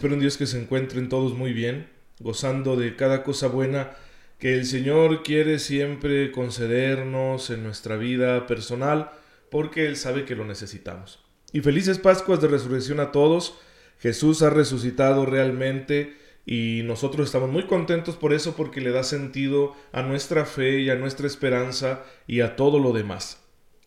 Dios que se encuentren todos muy bien, gozando de cada cosa buena que el Señor quiere siempre concedernos en nuestra vida personal, porque Él sabe que lo necesitamos. Y felices Pascuas de Resurrección a todos. Jesús ha resucitado realmente y nosotros estamos muy contentos por eso porque le da sentido a nuestra fe y a nuestra esperanza y a todo lo demás.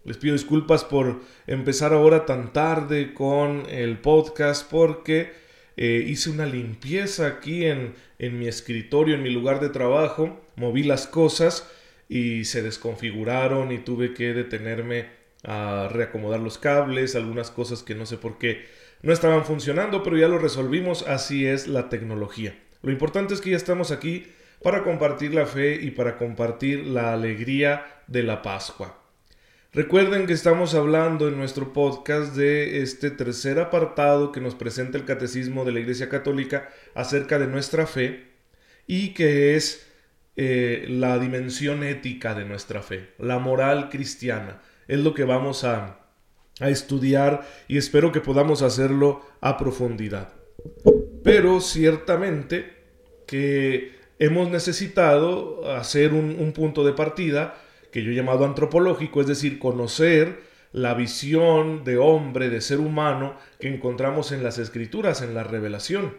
Les pido disculpas por empezar ahora tan tarde con el podcast porque eh, hice una limpieza aquí en, en mi escritorio, en mi lugar de trabajo, moví las cosas y se desconfiguraron y tuve que detenerme a reacomodar los cables, algunas cosas que no sé por qué no estaban funcionando, pero ya lo resolvimos, así es la tecnología. Lo importante es que ya estamos aquí para compartir la fe y para compartir la alegría de la Pascua. Recuerden que estamos hablando en nuestro podcast de este tercer apartado que nos presenta el Catecismo de la Iglesia Católica acerca de nuestra fe y que es eh, la dimensión ética de nuestra fe, la moral cristiana. Es lo que vamos a, estudiar y espero que podamos hacerlo a profundidad. Pero ciertamente que hemos necesitado hacer un punto de partida que yo he llamado antropológico, es decir, conocer la visión de hombre, de ser humano que encontramos en las escrituras, en la revelación.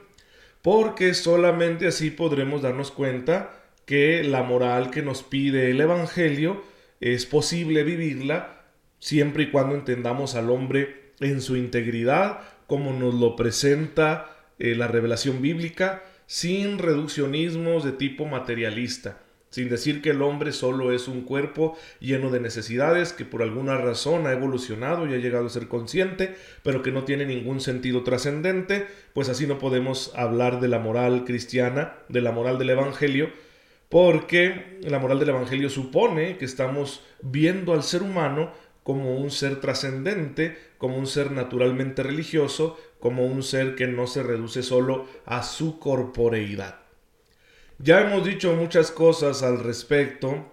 Porque solamente así podremos darnos cuenta que la moral que nos pide el Evangelio es posible vivirla siempre y cuando entendamos al hombre en su integridad, como nos lo presenta eh, la revelación bíblica, sin reduccionismos de tipo materialista sin decir que el hombre solo es un cuerpo lleno de necesidades que por alguna razón ha evolucionado y ha llegado a ser consciente, pero que no tiene ningún sentido trascendente, pues así no podemos hablar de la moral cristiana, de la moral del Evangelio, porque la moral del Evangelio supone que estamos viendo al ser humano como un ser trascendente, como un ser naturalmente religioso, como un ser que no se reduce solo a su corporeidad. Ya hemos dicho muchas cosas al respecto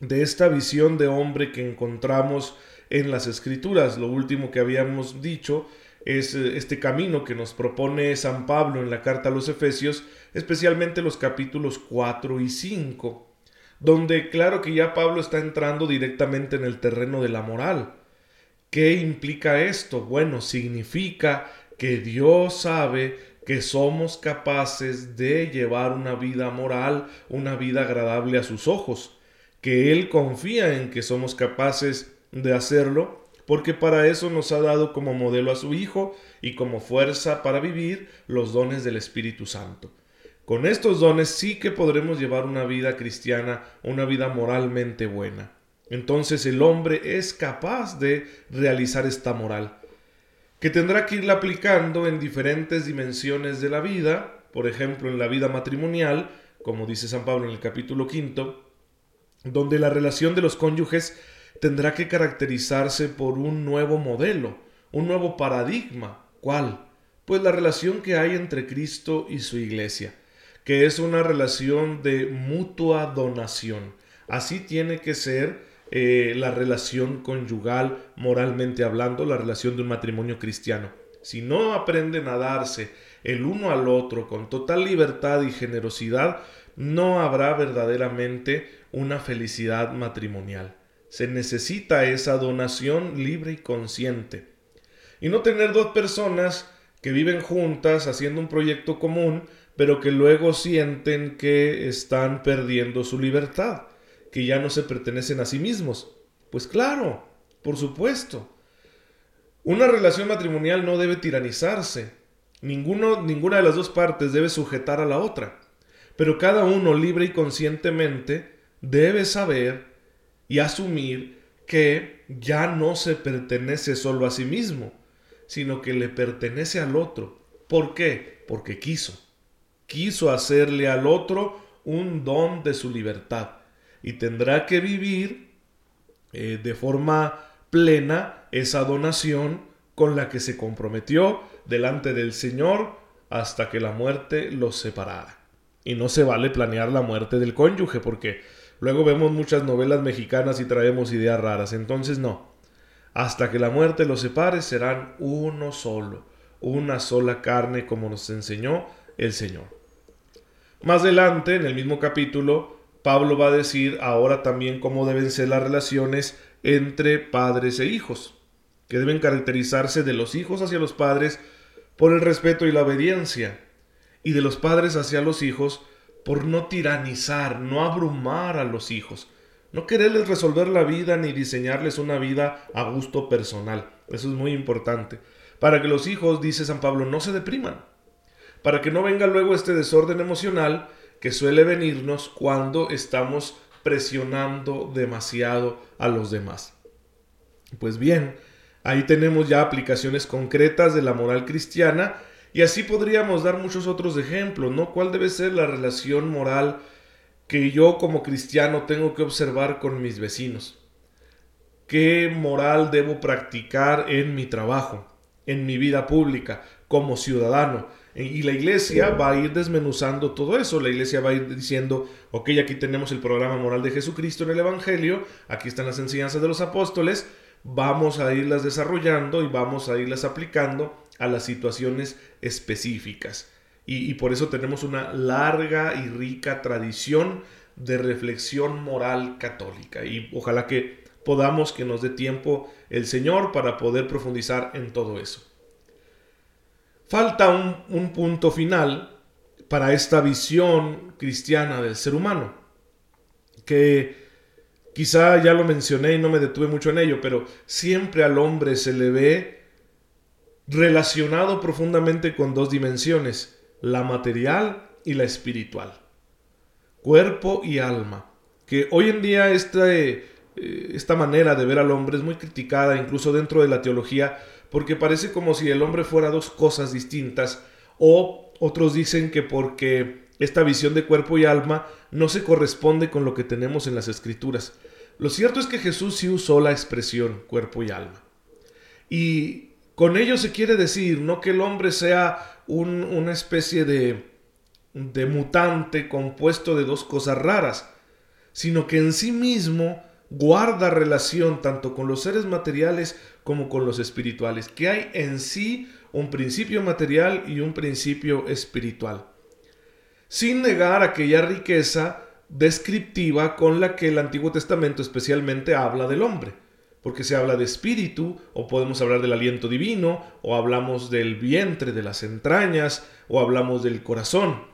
de esta visión de hombre que encontramos en las escrituras. Lo último que habíamos dicho es eh, este camino que nos propone San Pablo en la carta a los Efesios, especialmente los capítulos 4 y 5, donde claro que ya Pablo está entrando directamente en el terreno de la moral. ¿Qué implica esto? Bueno, significa que Dios sabe que somos capaces de llevar una vida moral, una vida agradable a sus ojos, que Él confía en que somos capaces de hacerlo, porque para eso nos ha dado como modelo a su Hijo y como fuerza para vivir los dones del Espíritu Santo. Con estos dones sí que podremos llevar una vida cristiana, una vida moralmente buena. Entonces el hombre es capaz de realizar esta moral que tendrá que irla aplicando en diferentes dimensiones de la vida, por ejemplo en la vida matrimonial, como dice San Pablo en el capítulo quinto, donde la relación de los cónyuges tendrá que caracterizarse por un nuevo modelo, un nuevo paradigma. ¿Cuál? Pues la relación que hay entre Cristo y su iglesia, que es una relación de mutua donación. Así tiene que ser eh, la relación conyugal, moralmente hablando, la relación de un matrimonio cristiano. Si no aprenden a darse el uno al otro con total libertad y generosidad, no habrá verdaderamente una felicidad matrimonial. Se necesita esa donación libre y consciente. Y no tener dos personas que viven juntas haciendo un proyecto común, pero que luego sienten que están perdiendo su libertad que ya no se pertenecen a sí mismos. Pues claro, por supuesto. Una relación matrimonial no debe tiranizarse. Ninguno, ninguna de las dos partes debe sujetar a la otra. Pero cada uno libre y conscientemente debe saber y asumir que ya no se pertenece solo a sí mismo, sino que le pertenece al otro. ¿Por qué? Porque quiso. Quiso hacerle al otro un don de su libertad y tendrá que vivir eh, de forma plena esa donación con la que se comprometió delante del Señor hasta que la muerte los separara. Y no se vale planear la muerte del cónyuge porque luego vemos muchas novelas mexicanas y traemos ideas raras. Entonces no. Hasta que la muerte los separe serán uno solo, una sola carne como nos enseñó el Señor. Más adelante, en el mismo capítulo, Pablo va a decir ahora también cómo deben ser las relaciones entre padres e hijos, que deben caracterizarse de los hijos hacia los padres por el respeto y la obediencia, y de los padres hacia los hijos por no tiranizar, no abrumar a los hijos, no quererles resolver la vida ni diseñarles una vida a gusto personal. Eso es muy importante. Para que los hijos, dice San Pablo, no se depriman. Para que no venga luego este desorden emocional que suele venirnos cuando estamos presionando demasiado a los demás. Pues bien, ahí tenemos ya aplicaciones concretas de la moral cristiana y así podríamos dar muchos otros ejemplos, ¿no? ¿Cuál debe ser la relación moral que yo como cristiano tengo que observar con mis vecinos? ¿Qué moral debo practicar en mi trabajo, en mi vida pública, como ciudadano? Y la iglesia va a ir desmenuzando todo eso. La iglesia va a ir diciendo, ok, aquí tenemos el programa moral de Jesucristo en el Evangelio, aquí están las enseñanzas de los apóstoles, vamos a irlas desarrollando y vamos a irlas aplicando a las situaciones específicas. Y, por eso tenemos una larga y rica tradición de reflexión moral católica. Y ojalá que podamos que nos dé tiempo el Señor para poder profundizar en todo eso. Falta un, un punto final para esta visión cristiana del ser humano, que quizá ya lo mencioné y no me detuve mucho en ello, pero siempre al hombre se le ve relacionado profundamente con dos dimensiones, la material y la espiritual. Cuerpo y alma. Que hoy en día eh, esta manera de ver al hombre es muy criticada incluso dentro de la teología porque parece como si el hombre fuera dos cosas distintas o otros dicen que porque esta visión de cuerpo y alma no se corresponde con lo que tenemos en las escrituras. Lo cierto es que Jesús sí usó la expresión cuerpo y alma. Y con ello se quiere decir no que el hombre sea una especie de, de mutante compuesto de dos cosas raras, sino que en sí mismo guarda relación tanto con los seres materiales como con los espirituales, que hay en sí un principio material y un principio espiritual, sin negar aquella riqueza descriptiva con la que el Antiguo Testamento especialmente habla del hombre porque se habla de espíritu, o podemos hablar del aliento divino, o hablamos del vientre, de las entrañas, o hablamos del corazón.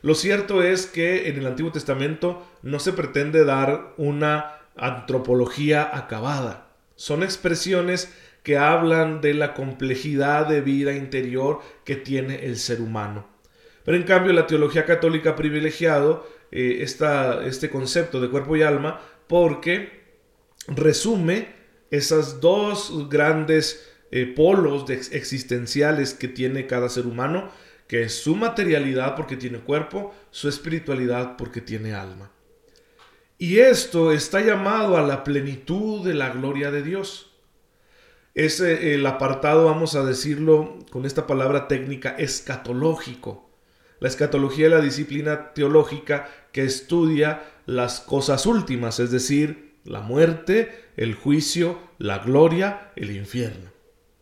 Lo cierto es que en el Antiguo Testamento no se pretende dar una antropología acabada. Son expresiones que hablan de la complejidad de vida interior que tiene el ser humano. Pero en cambio la teología católica ha privilegiado eh, este concepto de cuerpo y alma porque resume esas dos grandes eh, polos existenciales que tiene cada ser humano, que es su materialidad porque tiene cuerpo, su espiritualidad porque tiene alma. Y esto está llamado a la plenitud de la gloria de Dios. Es el apartado, vamos a decirlo con esta palabra técnica, escatológico. La escatología es la disciplina teológica que estudia las cosas últimas, es decir, la muerte, el juicio, la gloria, el infierno.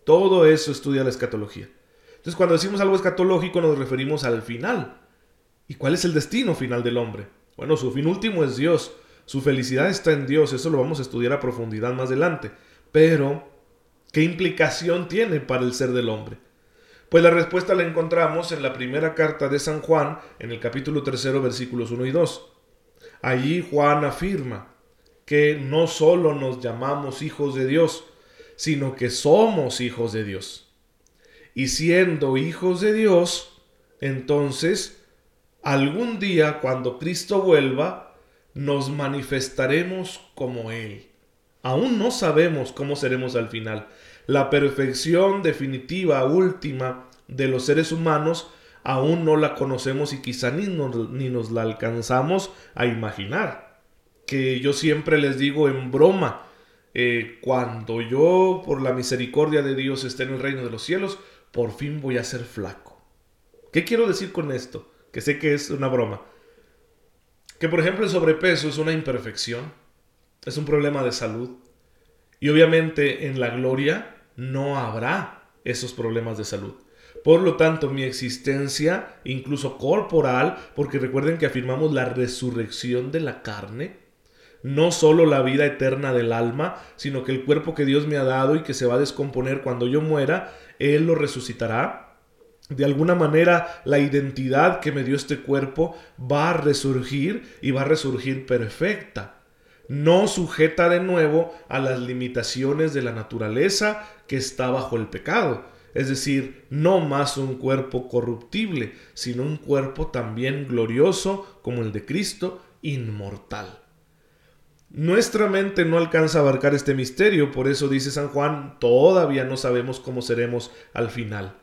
Todo eso estudia la escatología. Entonces cuando decimos algo escatológico nos referimos al final. ¿Y cuál es el destino final del hombre? Bueno, su fin último es Dios. Su felicidad está en Dios. Eso lo vamos a estudiar a profundidad más adelante. Pero, ¿qué implicación tiene para el ser del hombre? Pues la respuesta la encontramos en la primera carta de San Juan, en el capítulo tercero, versículos 1 y 2. Allí Juan afirma, que no solo nos llamamos hijos de Dios, sino que somos hijos de Dios. Y siendo hijos de Dios, entonces, algún día cuando Cristo vuelva, nos manifestaremos como Él. Aún no sabemos cómo seremos al final. La perfección definitiva, última de los seres humanos, aún no la conocemos y quizá ni nos, ni nos la alcanzamos a imaginar que yo siempre les digo en broma, eh, cuando yo por la misericordia de Dios esté en el reino de los cielos, por fin voy a ser flaco. ¿Qué quiero decir con esto? Que sé que es una broma. Que por ejemplo el sobrepeso es una imperfección, es un problema de salud. Y obviamente en la gloria no habrá esos problemas de salud. Por lo tanto, mi existencia, incluso corporal, porque recuerden que afirmamos la resurrección de la carne, no solo la vida eterna del alma, sino que el cuerpo que Dios me ha dado y que se va a descomponer cuando yo muera, Él lo resucitará. De alguna manera, la identidad que me dio este cuerpo va a resurgir y va a resurgir perfecta no sujeta de nuevo a las limitaciones de la naturaleza que está bajo el pecado. Es decir, no más un cuerpo corruptible, sino un cuerpo también glorioso como el de Cristo, inmortal. Nuestra mente no alcanza a abarcar este misterio, por eso dice San Juan, todavía no sabemos cómo seremos al final.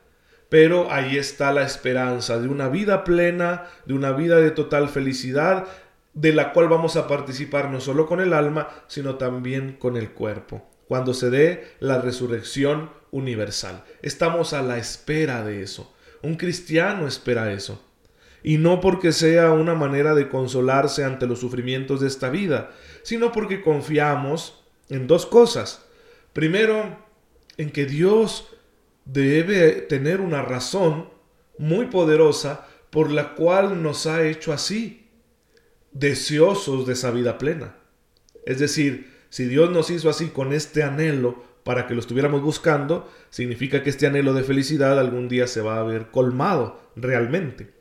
Pero ahí está la esperanza de una vida plena, de una vida de total felicidad, de la cual vamos a participar no solo con el alma, sino también con el cuerpo, cuando se dé la resurrección universal. Estamos a la espera de eso. Un cristiano espera eso. Y no porque sea una manera de consolarse ante los sufrimientos de esta vida, sino porque confiamos en dos cosas. Primero, en que Dios debe tener una razón muy poderosa por la cual nos ha hecho así, deseosos de esa vida plena. Es decir, si Dios nos hizo así con este anhelo para que lo estuviéramos buscando, significa que este anhelo de felicidad algún día se va a ver colmado realmente.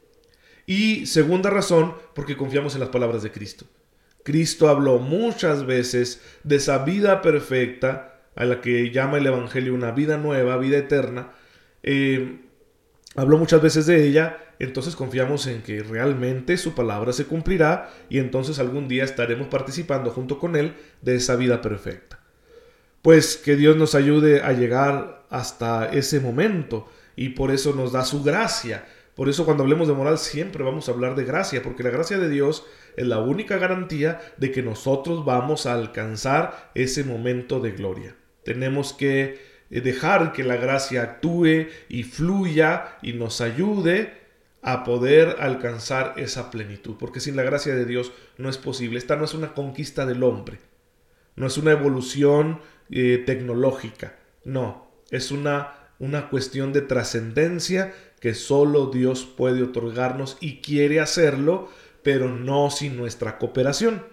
Y segunda razón, porque confiamos en las palabras de Cristo. Cristo habló muchas veces de esa vida perfecta, a la que llama el Evangelio una vida nueva, vida eterna. Eh, habló muchas veces de ella, entonces confiamos en que realmente su palabra se cumplirá y entonces algún día estaremos participando junto con Él de esa vida perfecta. Pues que Dios nos ayude a llegar hasta ese momento y por eso nos da su gracia. Por eso cuando hablemos de moral siempre vamos a hablar de gracia, porque la gracia de Dios es la única garantía de que nosotros vamos a alcanzar ese momento de gloria. Tenemos que eh, dejar que la gracia actúe y fluya y nos ayude a poder alcanzar esa plenitud, porque sin la gracia de Dios no es posible. Esta no es una conquista del hombre, no es una evolución eh, tecnológica. No, es una, una cuestión de trascendencia que solo Dios puede otorgarnos y quiere hacerlo, pero no sin nuestra cooperación.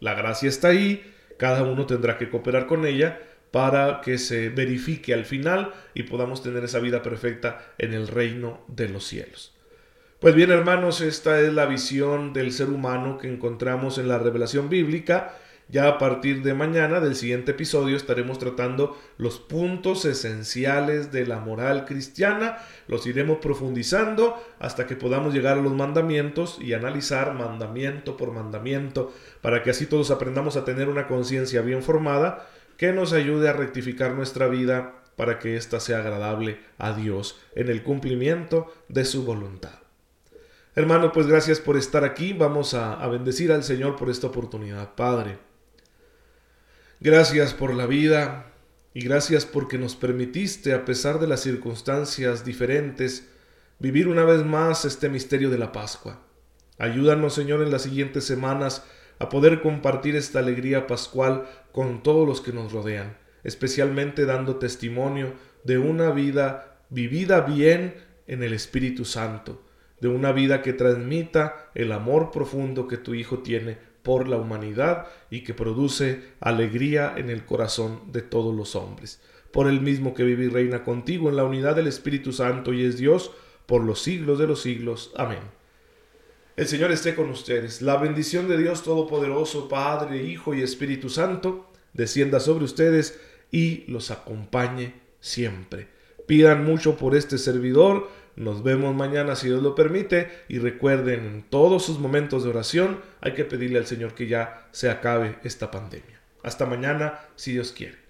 La gracia está ahí, cada uno tendrá que cooperar con ella para que se verifique al final y podamos tener esa vida perfecta en el reino de los cielos. Pues bien hermanos, esta es la visión del ser humano que encontramos en la revelación bíblica ya a partir de mañana, del siguiente episodio, estaremos tratando los puntos esenciales de la moral cristiana. Los iremos profundizando hasta que podamos llegar a los mandamientos y analizar mandamiento por mandamiento, para que así todos aprendamos a tener una conciencia bien formada que nos ayude a rectificar nuestra vida para que ésta sea agradable a Dios en el cumplimiento de su voluntad. Hermano, pues gracias por estar aquí. Vamos a, a bendecir al Señor por esta oportunidad. Padre. Gracias por la vida y gracias porque nos permitiste, a pesar de las circunstancias diferentes, vivir una vez más este misterio de la Pascua. Ayúdanos, Señor, en las siguientes semanas a poder compartir esta alegría pascual con todos los que nos rodean, especialmente dando testimonio de una vida vivida bien en el Espíritu Santo, de una vida que transmita el amor profundo que tu Hijo tiene por la humanidad y que produce alegría en el corazón de todos los hombres. Por el mismo que vive y reina contigo en la unidad del Espíritu Santo y es Dios por los siglos de los siglos. Amén. El Señor esté con ustedes. La bendición de Dios Todopoderoso, Padre, Hijo y Espíritu Santo, descienda sobre ustedes y los acompañe siempre. Pidan mucho por este servidor nos vemos mañana si Dios lo permite y recuerden en todos sus momentos de oración hay que pedirle al Señor que ya se acabe esta pandemia. Hasta mañana si Dios quiere.